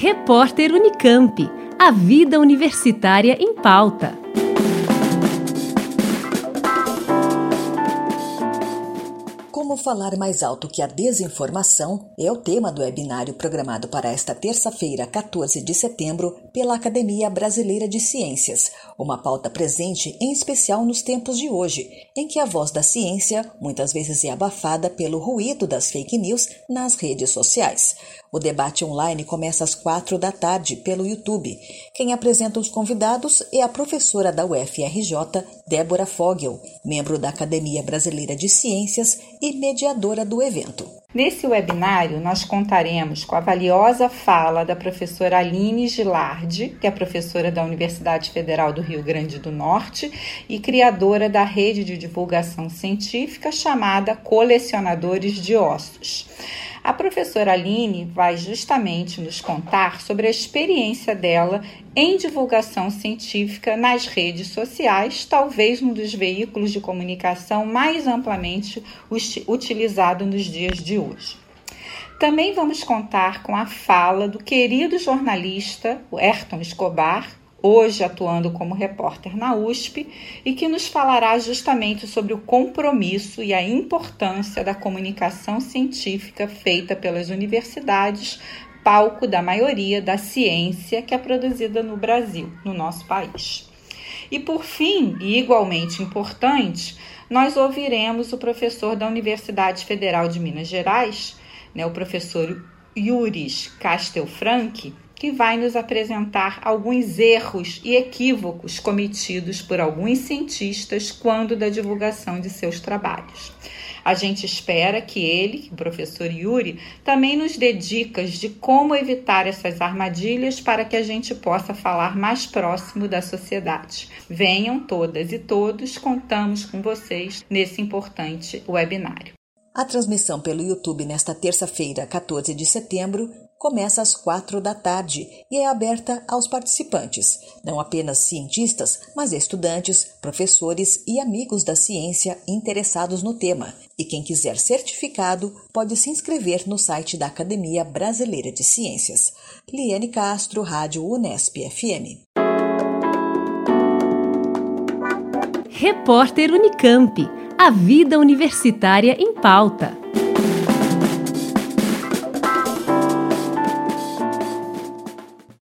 Repórter Unicamp. A vida universitária em pauta. Como falar mais alto que a desinformação é o tema do webinário programado para esta terça-feira, 14 de setembro, pela Academia Brasileira de Ciências, uma pauta presente em especial nos tempos de hoje, em que a voz da ciência muitas vezes é abafada pelo ruído das fake news nas redes sociais. O debate online começa às quatro da tarde pelo YouTube. Quem apresenta os convidados é a professora da UFRJ, Débora Fogel, membro da Academia Brasileira de Ciências e mediadora do evento. Nesse webinário, nós contaremos com a valiosa fala da professora Aline Gilardi, que é professora da Universidade Federal do Rio Grande do Norte e criadora da rede de divulgação científica chamada Colecionadores de Ossos. A professora Aline vai justamente nos contar sobre a experiência dela em divulgação científica nas redes sociais, talvez um dos veículos de comunicação mais amplamente utilizado nos dias de hoje. Também vamos contar com a fala do querido jornalista Ayrton Escobar, hoje atuando como repórter na USP, e que nos falará justamente sobre o compromisso e a importância da comunicação científica feita pelas universidades, palco da maioria da ciência que é produzida no Brasil, no nosso país. E por fim, e igualmente importante, nós ouviremos o professor da Universidade Federal de Minas Gerais, né, o professor Yuris Castelfranchi, que vai nos apresentar alguns erros e equívocos cometidos por alguns cientistas quando da divulgação de seus trabalhos. A gente espera que ele, o professor Yuri, também nos dê dicas de como evitar essas armadilhas para que a gente possa falar mais próximo da sociedade. Venham todas e todos, contamos com vocês nesse importante webinário. A transmissão pelo YouTube nesta terça-feira, 14 de setembro, começa às quatro da tarde e é aberta aos participantes, não apenas cientistas, mas estudantes, professores e amigos da ciência interessados no tema. E quem quiser certificado pode se inscrever no site da Academia Brasileira de Ciências. Liane Castro, Rádio Unesp FM. Repórter Unicamp. A vida universitária em pauta.